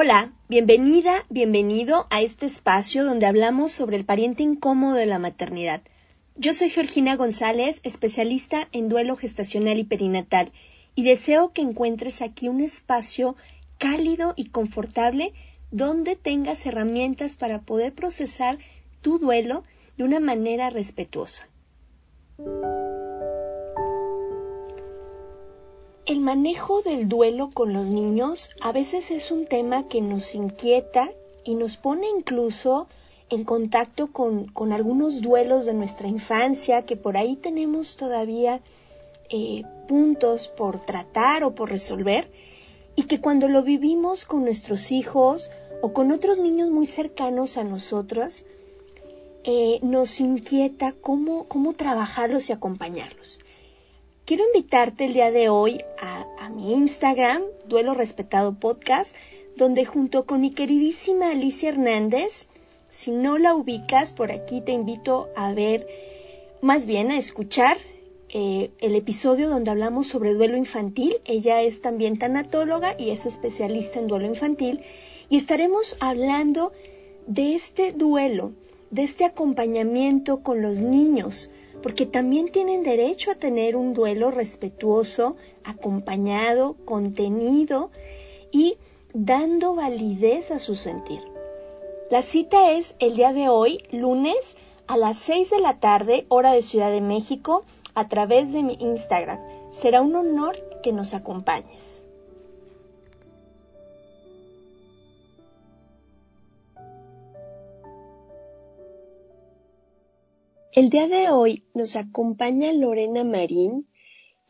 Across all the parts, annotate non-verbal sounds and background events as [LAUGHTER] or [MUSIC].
Hola, bienvenida, bienvenido a este espacio donde hablamos sobre el pariente incómodo de la maternidad. Yo soy Georgina González, especialista en duelo gestacional y perinatal, y deseo que encuentres aquí un espacio cálido y confortable donde tengas herramientas para poder procesar tu duelo de una manera respetuosa. El manejo del duelo con los niños a veces es un tema que nos inquieta y nos pone incluso en contacto con, con algunos duelos de nuestra infancia que por ahí tenemos todavía eh, puntos por tratar o por resolver y que cuando lo vivimos con nuestros hijos o con otros niños muy cercanos a nosotros, eh, nos inquieta cómo, cómo trabajarlos y acompañarlos. Quiero invitarte el día de hoy a, mi Instagram, Duelo Respetado Podcast, donde junto con mi queridísima Alicia Hernández, si no la ubicas por aquí, te invito a ver, más bien a escuchar eh, el episodio donde hablamos sobre duelo infantil. Ella es también tanatóloga y es especialista en duelo infantil. Y estaremos hablando de este duelo de este acompañamiento con los niños, porque también tienen derecho a tener un duelo respetuoso, acompañado, contenido y dando validez a su sentir. La cita es el día de hoy, lunes, a las 6 de la tarde, hora de Ciudad de México, a través de mi Instagram. Será un honor que nos acompañes. El día de hoy nos acompaña Lorena Marín.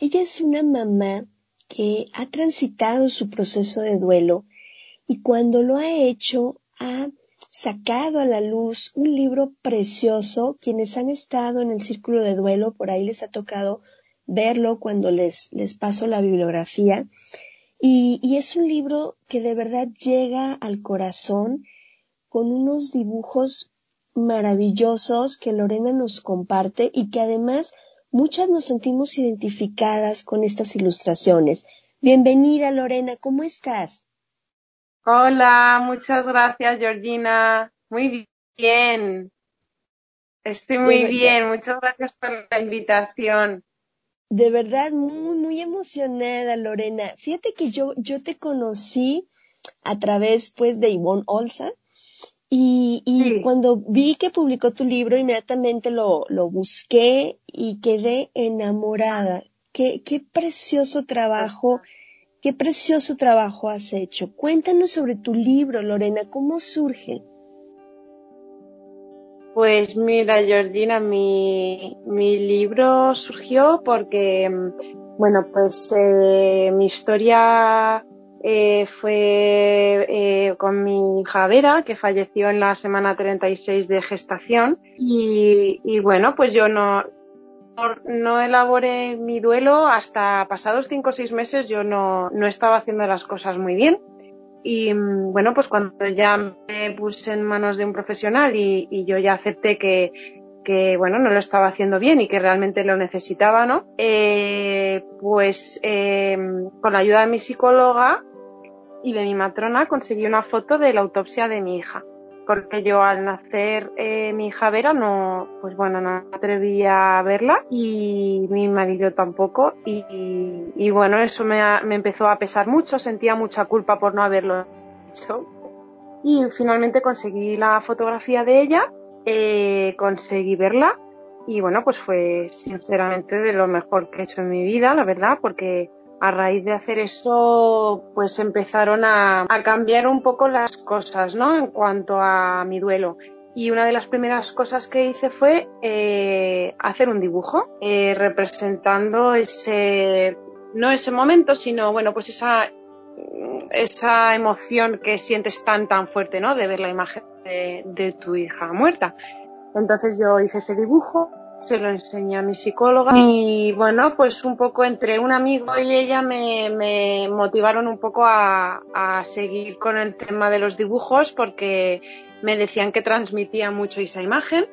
Ella es una mamá que ha transitado su proceso de duelo y cuando lo ha hecho ha sacado a la luz un libro precioso. Quienes han estado en el círculo de duelo, por ahí les ha tocado verlo cuando les, les paso la bibliografía. Y, y es un libro que de verdad llega al corazón con unos dibujos maravillosos que Lorena nos comparte y que además muchas nos sentimos identificadas con estas ilustraciones. Bienvenida Lorena, ¿cómo estás? Hola, muchas gracias Georgina. Muy bien. Estoy muy bien, muchas gracias por la invitación. De verdad, muy, muy emocionada, Lorena. Fíjate que yo, yo te conocí a través, pues, de Ivonne Olsa, y, y sí. cuando vi que publicó tu libro, inmediatamente lo, lo busqué y quedé enamorada. Qué, qué precioso trabajo, qué precioso trabajo has hecho. Cuéntanos sobre tu libro, Lorena, ¿cómo surge? Pues mira, Georgina, mi, mi libro surgió porque, bueno, pues eh, mi historia eh, fue eh, con mi hija Vera, que falleció en la semana 36 de gestación. Y, y bueno, pues yo no, no elaboré mi duelo hasta pasados cinco o seis meses. Yo no, no estaba haciendo las cosas muy bien. Y mm, bueno, pues cuando ya me puse en manos de un profesional y, yo ya acepté que, que, bueno, no lo estaba haciendo bien y que realmente lo necesitaba, ¿no? Eh, pues eh, con la ayuda de mi psicóloga y de mi matrona conseguí una foto de la autopsia de mi hija. Porque yo al nacer eh, mi hija Vera no, pues bueno, no me atrevía a verla y mi marido tampoco. Y, bueno, eso me, me, empezó a pesar mucho, sentía mucha culpa por no haberlo hecho. Y finalmente conseguí la fotografía de ella, eh, conseguí verla. Y bueno, pues fue sinceramente de lo mejor que he hecho en mi vida, la verdad, porque a raíz de hacer eso, pues empezaron a, cambiar un poco las cosas, ¿no? En cuanto a mi duelo. Y una de las primeras cosas que hice fue eh, hacer un dibujo eh, representando ese, no ese momento, sino, bueno, pues esa, esa emoción que sientes tan, tan fuerte, ¿no? De ver la imagen de, de tu hija muerta. Entonces yo hice ese dibujo se lo enseñé a mi psicóloga y bueno, pues un poco entre un amigo y ella me, motivaron un poco a, seguir con el tema de los dibujos porque me decían que transmitía mucho esa imagen.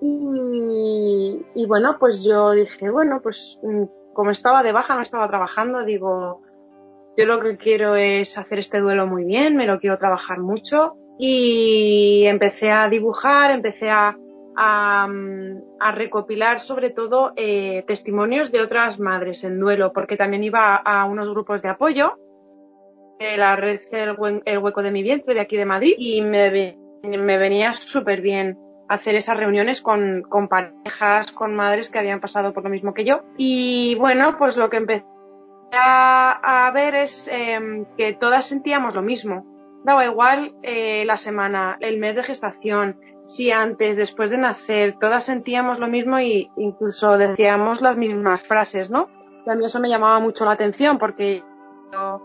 Y, y bueno, pues yo dije, bueno, pues mm, como estaba de baja, no estaba trabajando, digo, yo lo que quiero es hacer este duelo muy bien, me lo quiero trabajar mucho. Y empecé a dibujar, empecé a a, recopilar sobre todo eh, testimonios de otras madres en duelo, porque también iba a, unos grupos de apoyo, la red el, Hueco de mi Vientre de aquí de Madrid, y me, me venía súper bien hacer esas reuniones con, con, parejas, con madres que habían pasado por lo mismo que yo. Y bueno, pues lo que empecé a, ver es em, que todas sentíamos lo mismo. Daba igual eh, la semana, el mes de gestación, si antes, después de nacer, todas sentíamos lo mismo e incluso decíamos las mismas frases, ¿no? Y a mí eso me llamaba mucho la atención porque yo,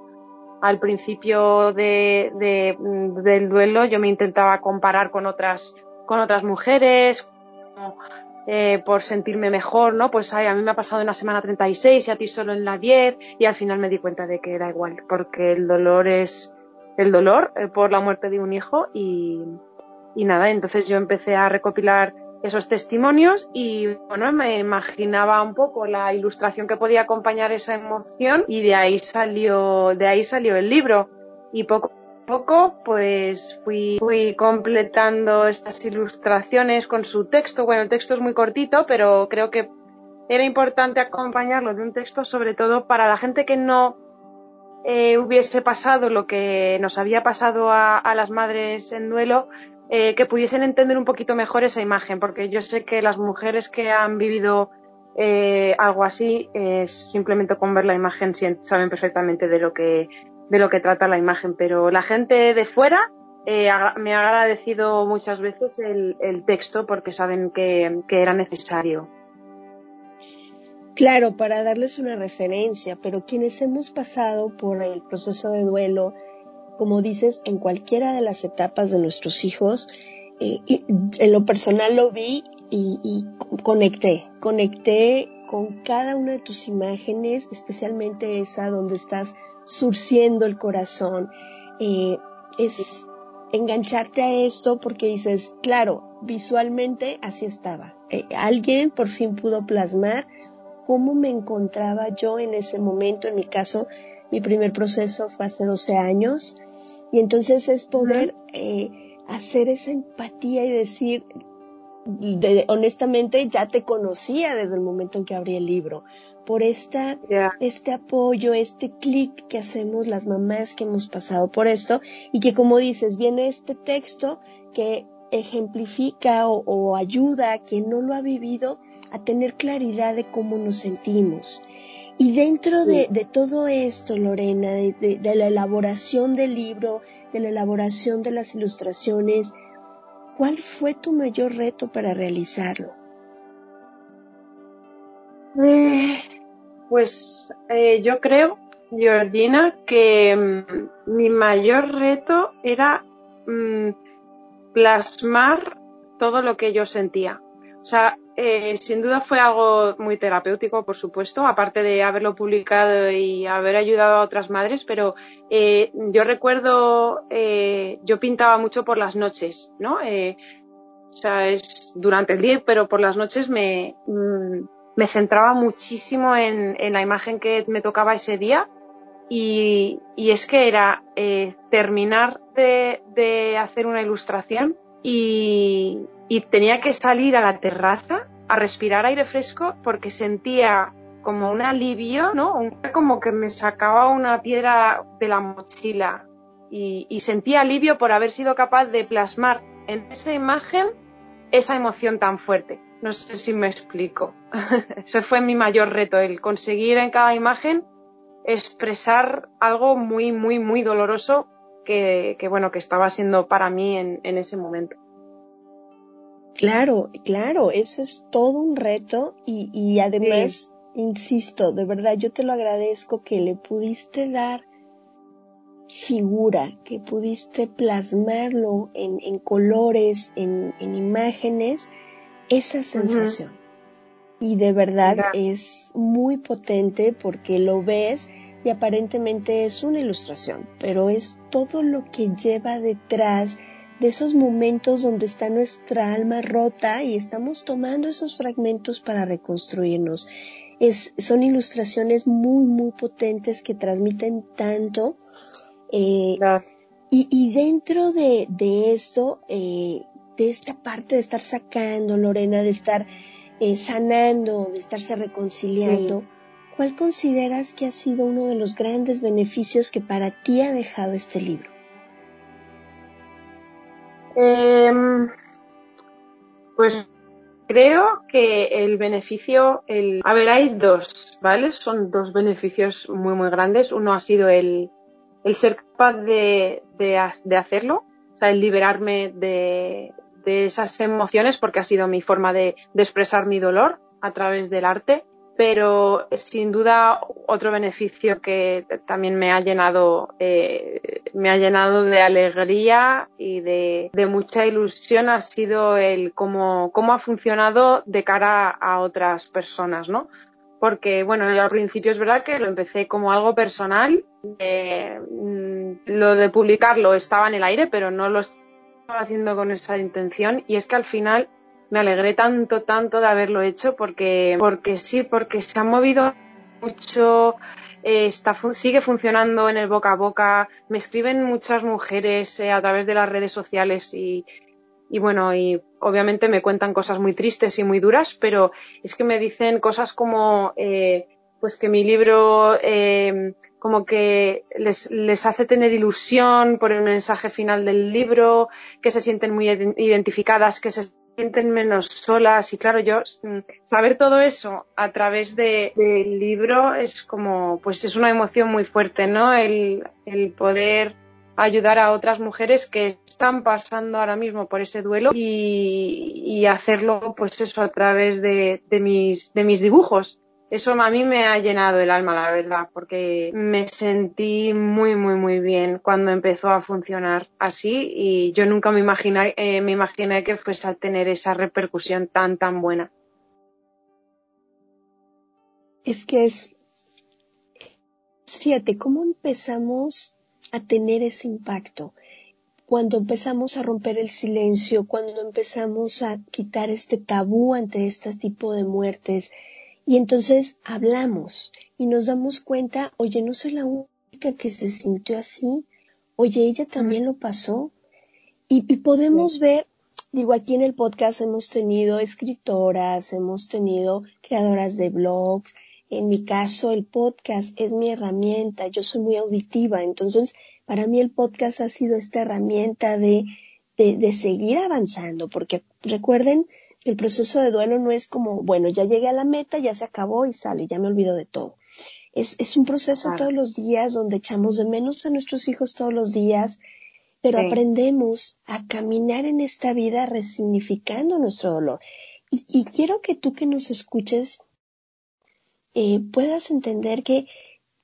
al principio de, del duelo yo me intentaba comparar con otras, con otras mujeres, eh, por sentirme mejor, ¿no? Pues ay, a mí me ha pasado en la semana 36 y a ti solo en la 10 y al final me di cuenta de que da igual, porque el dolor es el dolor eh, por la muerte de un hijo y, y nada, entonces yo empecé a recopilar esos testimonios y bueno, me imaginaba un poco la ilustración que podía acompañar esa emoción y de ahí salió, de ahí salió el libro. Y poco a poco pues fui, fui completando estas ilustraciones con su texto. Bueno, el texto es muy cortito, pero creo que era importante acompañarlo de un texto sobre todo para la gente que no eh, hubiese pasado lo que nos había pasado a, las madres en duelo, eh, que pudiesen entender un poquito mejor esa imagen, porque yo sé que las mujeres que han vivido eh, algo así, eh, simplemente con ver la imagen saben perfectamente de lo que de lo que trata la imagen, pero la gente de fuera me ha agradecido muchas veces el, texto porque saben que era necesario. Claro, para darles una referencia, pero quienes hemos pasado por el proceso de duelo, como dices, en cualquiera de las etapas de nuestros hijos. Eh, en lo personal lo vi y, conecté, conecté con cada una de tus imágenes, especialmente esa donde estás surciendo el corazón. Eh, es engancharte a esto porque dices, claro, visualmente así estaba. Eh, alguien por fin pudo plasmar cómo me encontraba yo en ese momento, en mi caso, mi primer proceso fue hace 12 años. Y entonces es poder eh, hacer esa empatía y decir, honestamente ya te conocía desde el momento en que abrí el libro, por esta, este apoyo, este clic que hacemos las mamás que hemos pasado por esto y que como dices, viene este texto que ejemplifica o, o ayuda a quien no lo ha vivido a tener claridad de cómo nos sentimos. Y dentro de, todo esto, Lorena, de, la elaboración del libro, de la elaboración de las ilustraciones, ¿cuál fue tu mayor reto para realizarlo? Eh, pues eh, yo creo, Georgina, que mm, mi mayor reto era mm, plasmar todo lo que yo sentía. O sea, eh, sin duda fue algo muy terapéutico, por supuesto, aparte de haberlo publicado y haber ayudado a otras madres, pero eh, yo recuerdo, eh, yo pintaba mucho por las noches, ¿no? o sea, es durante el día, pero por las noches me, mm, me centraba muchísimo en, en, la imagen que me tocaba ese día y, y es que era terminar de, hacer una ilustración y, y tenía que salir a la terraza a respirar aire fresco porque sentía como un alivio, ¿no? Como que me sacaba una piedra de la mochila y, y sentía alivio por haber sido capaz de plasmar en esa imagen esa emoción tan fuerte. No sé si me explico. [LAUGHS] Ese fue mi mayor reto, el conseguir en cada imagen expresar algo muy, muy, muy doloroso que, que bueno, que estaba siendo para mí en, en ese momento. Claro, claro, eso es todo un reto y, y además, insisto, de verdad yo te lo agradezco que le pudiste dar figura, que pudiste plasmarlo en, en colores, en, en, imágenes, esa sensación. Y de verdad es muy potente porque lo ves y aparentemente es una ilustración, pero es todo lo que lleva detrás de esos momentos donde está nuestra alma rota y estamos tomando esos fragmentos para reconstruirnos. Es, son ilustraciones muy, muy potentes que transmiten tanto. Eh, y, y, dentro de, de esto, eh, de esta parte de estar sacando, Lorena, de estar eh, sanando, de estarse reconciliando, ¿cuál consideras que ha sido uno de los grandes beneficios que para ti ha dejado este libro? Eh, pues creo que el beneficio, el, a ver, hay dos, ¿vale? Son dos beneficios muy, muy grandes. Uno ha sido el, el ser capaz de, de, de hacerlo, o sea, el liberarme de, de, esas emociones porque ha sido mi forma de, de expresar mi dolor a través del arte pero sin duda otro beneficio que también me ha llenado eh, me ha llenado de alegría y de, mucha ilusión ha sido el cómo, cómo ha funcionado de cara a otras personas, ¿no? Porque, bueno, al principio es verdad que lo empecé como algo personal. Eh, lo de publicarlo estaba en el aire, pero no lo estaba haciendo con esa intención. Y es que al final me alegré tanto, tanto de haberlo hecho porque, porque sí, porque se ha movido mucho, eh, está, sigue funcionando en el boca a boca, me escriben muchas mujeres eh, a través de las redes sociales y, y bueno, y obviamente me cuentan cosas muy tristes y muy duras, pero es que me dicen cosas como, eh, pues que mi libro eh, como que les, les hace tener ilusión por el mensaje final del libro, que se sienten muy identificadas, que se sienten menos solas y claro, yo mm, saber todo eso a través de, del libro es como, pues es una emoción muy fuerte, ¿no? El, el poder ayudar a otras mujeres que están pasando ahora mismo por ese duelo y, y hacerlo pues eso a través de, de, mis, de mis dibujos eso a mí me ha llenado el alma, la verdad, porque me sentí muy, muy, muy bien cuando empezó a funcionar así y yo nunca me imaginé, eh, me imaginé que fuese a tener esa repercusión tan, tan buena. Es que es, fíjate, ¿cómo empezamos a tener ese impacto? Cuando empezamos a romper el silencio, cuando empezamos a quitar este tabú ante este tipo de muertes, y entonces hablamos y nos damos cuenta, oye, no soy la única que se sintió así, oye, ella también lo pasó. Y, y podemos ver, digo, aquí en el podcast hemos tenido escritoras, hemos tenido creadoras de blogs. En mi caso, el podcast es mi herramienta, yo soy muy auditiva, entonces para mí el podcast ha sido esta herramienta de, de, de seguir avanzando, porque recuerden el proceso de duelo no es como, bueno, ya llegué a la meta, ya se acabó y sale, ya me olvido de todo. Es, es un proceso claro. todos los días donde echamos de menos a nuestros hijos todos los días, pero sí. aprendemos a caminar en esta vida resignificando nuestro dolor. Y, y quiero que tú que nos escuches eh, puedas entender que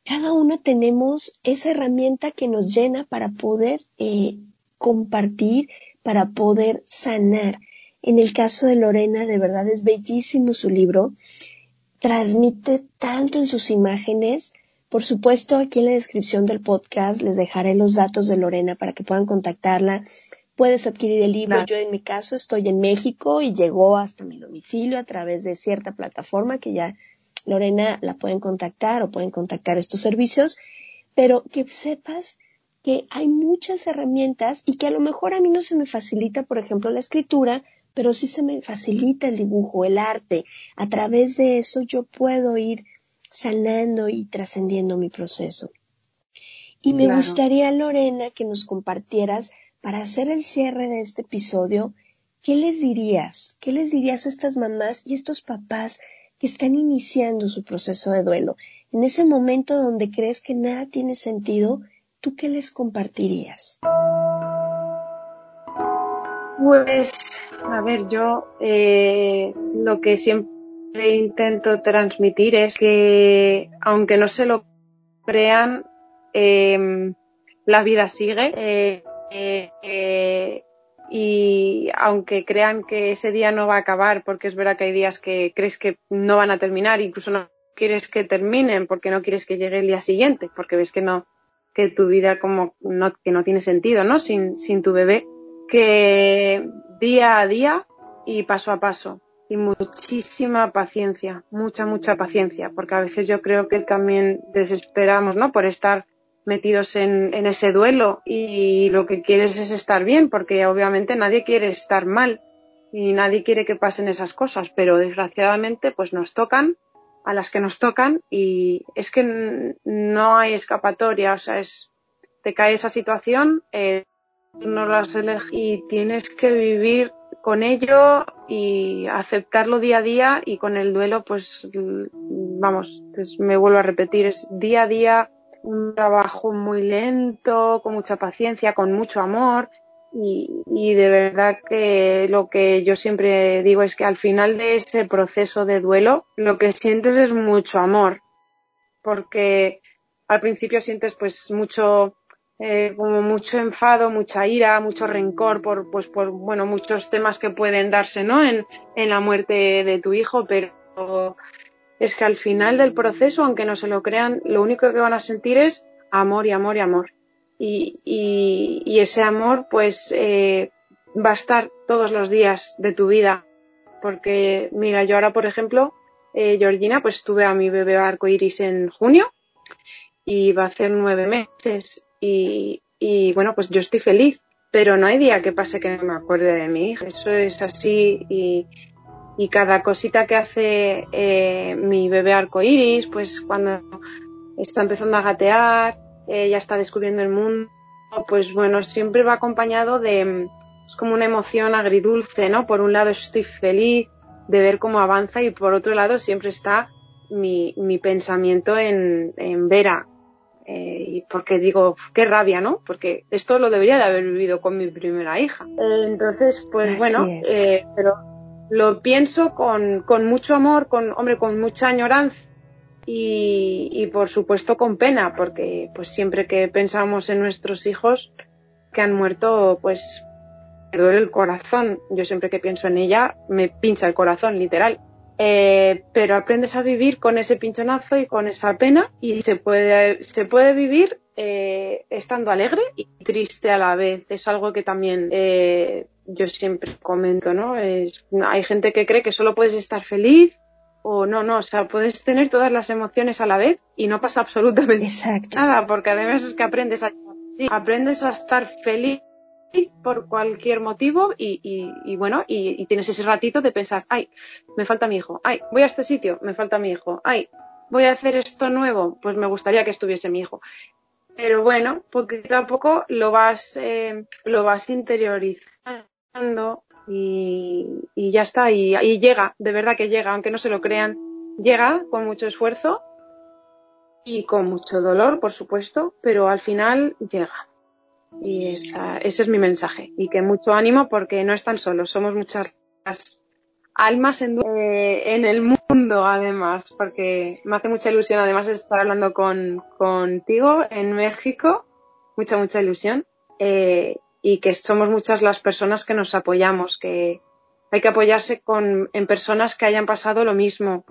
cada uno tenemos esa herramienta que nos llena para poder eh, compartir, para poder sanar En el caso de Lorena, de verdad es bellísimo su libro. Transmite tanto en sus imágenes. Por supuesto, aquí en la descripción del podcast les dejaré los datos de Lorena para que puedan contactarla. Puedes adquirir el libro. Yo en mi caso estoy en México y llegó hasta mi domicilio a través de cierta plataforma que ya Lorena la pueden contactar o pueden contactar estos servicios, pero que sepas que hay muchas herramientas y que a lo mejor a mí no se me facilita, por ejemplo, la escritura, pero sí se me facilita el dibujo, el arte. A través de eso yo puedo ir sanando y trascendiendo mi proceso. Y me gustaría, Lorena, que nos compartieras, para hacer el cierre de este episodio, ¿qué les dirías? ¿Qué les dirías a estas mamás y estos papás que están iniciando su proceso de duelo? En ese momento donde crees que nada tiene sentido, ¿tú qué les compartirías? Pues, a ver, yo eh, lo que siempre intento transmitir es que, aunque no se lo crean, em, la vida sigue. Eh, eh, y aunque crean que ese día no va a acabar, porque es verdad que hay días que crees que no van a terminar, incluso no quieres que terminen porque no quieres que llegue el día siguiente, porque ves que no, que tu vida como no, que no tiene sentido, ¿no? Sin, sin tu bebé, que día a día y paso a paso y muchísima paciencia, mucha, mucha paciencia, porque a veces yo creo que también desesperamos, ¿no? Por estar metidos en, en ese duelo y lo que quieres es estar bien, porque obviamente nadie quiere estar mal y nadie quiere que pasen esas cosas, pero desgraciadamente pues nos tocan a las que nos tocan y es que no hay escapatoria, o sea, es, te cae esa situación, eh, no las y tienes que vivir con ello y aceptarlo día a día y con el duelo, pues vamos, pues me vuelvo a repetir, es día a día un trabajo muy lento, con mucha paciencia, con mucho amor y, de verdad que lo que yo siempre digo es que al final de ese proceso de duelo lo que sientes es mucho amor, porque al principio sientes pues mucho eh, como mucho enfado, mucha ira, mucho rencor por pues por bueno muchos temas que pueden darse no en, en la muerte de tu hijo, pero es que al final del proceso, aunque no se lo crean, lo único que van a sentir es amor y amor y amor y, ese amor pues eh, va a estar todos los días de tu vida. Porque mira, yo ahora por ejemplo, eh, Georgina, pues tuve a mi bebé arco iris en junio y va a hacer nueve meses y, y bueno, pues yo estoy feliz, pero no hay día que pase que no me acuerde de mi hija. Eso es así y, y cada cosita que hace eh, mi bebé arco iris, pues cuando está empezando a gatear, ella está descubriendo el mundo, pues bueno, siempre va acompañado de, es como una emoción agridulce, ¿no? Por un lado estoy feliz de ver cómo avanza y por otro lado siempre está mi, mi pensamiento en, en Vera. Eh, porque digo, qué rabia, ¿no? Porque esto lo debería de haber vivido con mi primera hija. Eh, entonces, pues bueno, eh, pero lo pienso con, con mucho amor, con, hombre, con mucha añoranza y, por supuesto con pena, porque pues siempre que pensamos en nuestros hijos que han muerto, pues me duele el corazón. Yo siempre que pienso en ella me pincha el corazón, literal. Eh, pero aprendes a vivir con ese pinchonazo y con esa pena y se puede, se puede vivir eh, estando alegre y triste a la vez. Es algo que también eh, yo siempre comento, ¿no? Hay gente que cree que solo puedes estar feliz o no, no, o sea, puedes tener todas las emociones a la vez y no pasa absolutamente nada, porque además es que aprendes a, aprendes a estar feliz por cualquier motivo y, y, bueno, y, tienes ese ratito de pensar, ay, me falta mi hijo, ay, voy a este sitio, me falta mi hijo, ay, voy a hacer esto nuevo, pues me gustaría que estuviese mi hijo. Pero bueno, poquito a poco lo vas, eh, lo vas interiorizando y, ya está, y, llega, de verdad que llega, aunque no se lo crean, llega con mucho esfuerzo y con mucho dolor, por supuesto, pero al final llega. Y esa, ese es mi mensaje. Y que mucho ánimo porque no están solos, somos muchas almas en, eh, en el mundo, además, porque me hace mucha ilusión, además, de estar hablando con, contigo en México. Mucha, mucha ilusión. Eh, y que somos muchas las personas que nos apoyamos, que, hay que apoyarse con, en personas que hayan pasado lo mismo.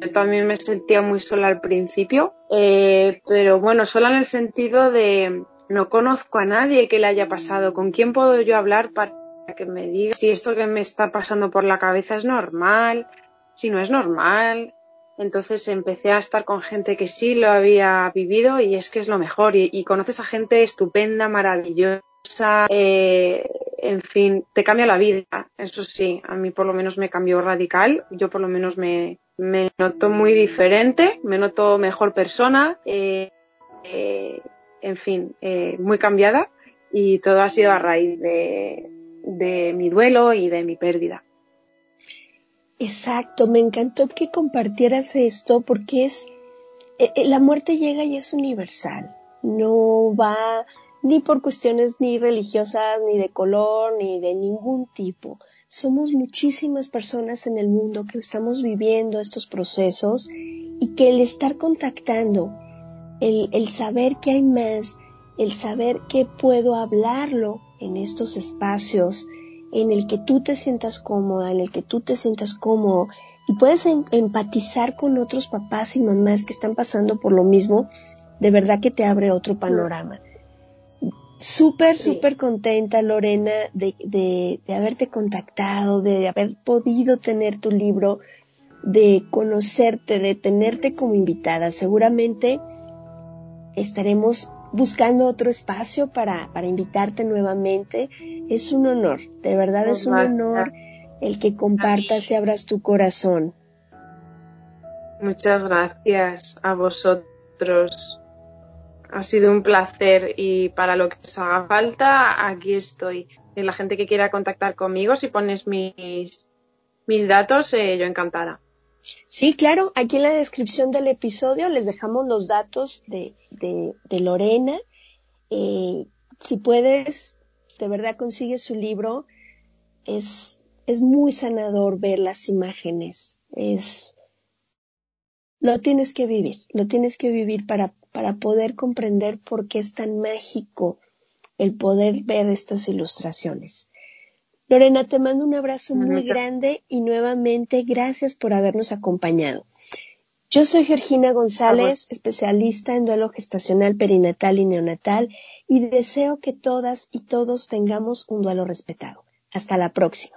Yo también me sentía muy sola al principio, eh, pero bueno, sola en el sentido de no conozco a nadie que le haya pasado. ¿Con quién puedo yo hablar para que me diga si esto que me está pasando por la cabeza es normal, si no es normal? Entonces empecé a estar con gente que sí lo había vivido y es que es lo mejor. Y, y conoces a gente estupenda, maravillosa, eh, en fin, te cambia la vida. Eso sí, a mí por lo menos me cambió radical. Yo por lo menos me, me noto muy diferente, me noto mejor persona, eh, eh, en fin, eh, muy cambiada. Y todo ha sido a raíz de, de mi duelo y de mi pérdida. Exacto, me encantó que compartieras esto porque es, la muerte llega y es universal, no va ni por cuestiones ni religiosas, ni de color, ni de ningún tipo. Somos muchísimas personas en el mundo que estamos viviendo estos procesos y que el estar contactando, el, el saber que hay más, el saber que puedo hablarlo en estos espacios, en el que tú te sientas cómoda, en el que tú te sientas cómodo y puedes em empatizar con otros papás y mamás que están pasando por lo mismo, de verdad que te abre otro panorama. Súper, súper contenta, Lorena, de, de, de haberte contactado, de haber podido tener tu libro, de conocerte, de tenerte como invitada. Seguramente estaremos buscando otro espacio para, para invitarte nuevamente. Es un honor, de verdad es un honor el que compartas y abras tu corazón. Muchas gracias a vosotros. Ha sido un placer y para lo que os haga falta, aquí estoy. Y la gente que quiera contactar conmigo, si pones mis, mis datos, eh, yo encantada. Sí, claro, aquí en la descripción del episodio les dejamos los datos de, de, de Lorena. Eh, si puedes, de verdad consigue su libro. Es, es muy sanador ver las imágenes. Es, lo tienes que vivir, lo tienes que vivir para, para poder comprender por qué es tan mágico el poder ver estas ilustraciones. Lorena, te mando un abrazo muy grande y nuevamente gracias por habernos acompañado. Yo soy Georgina González, especialista en duelo gestacional perinatal y neonatal, y deseo que todas y todos tengamos un duelo respetado. Hasta la próxima.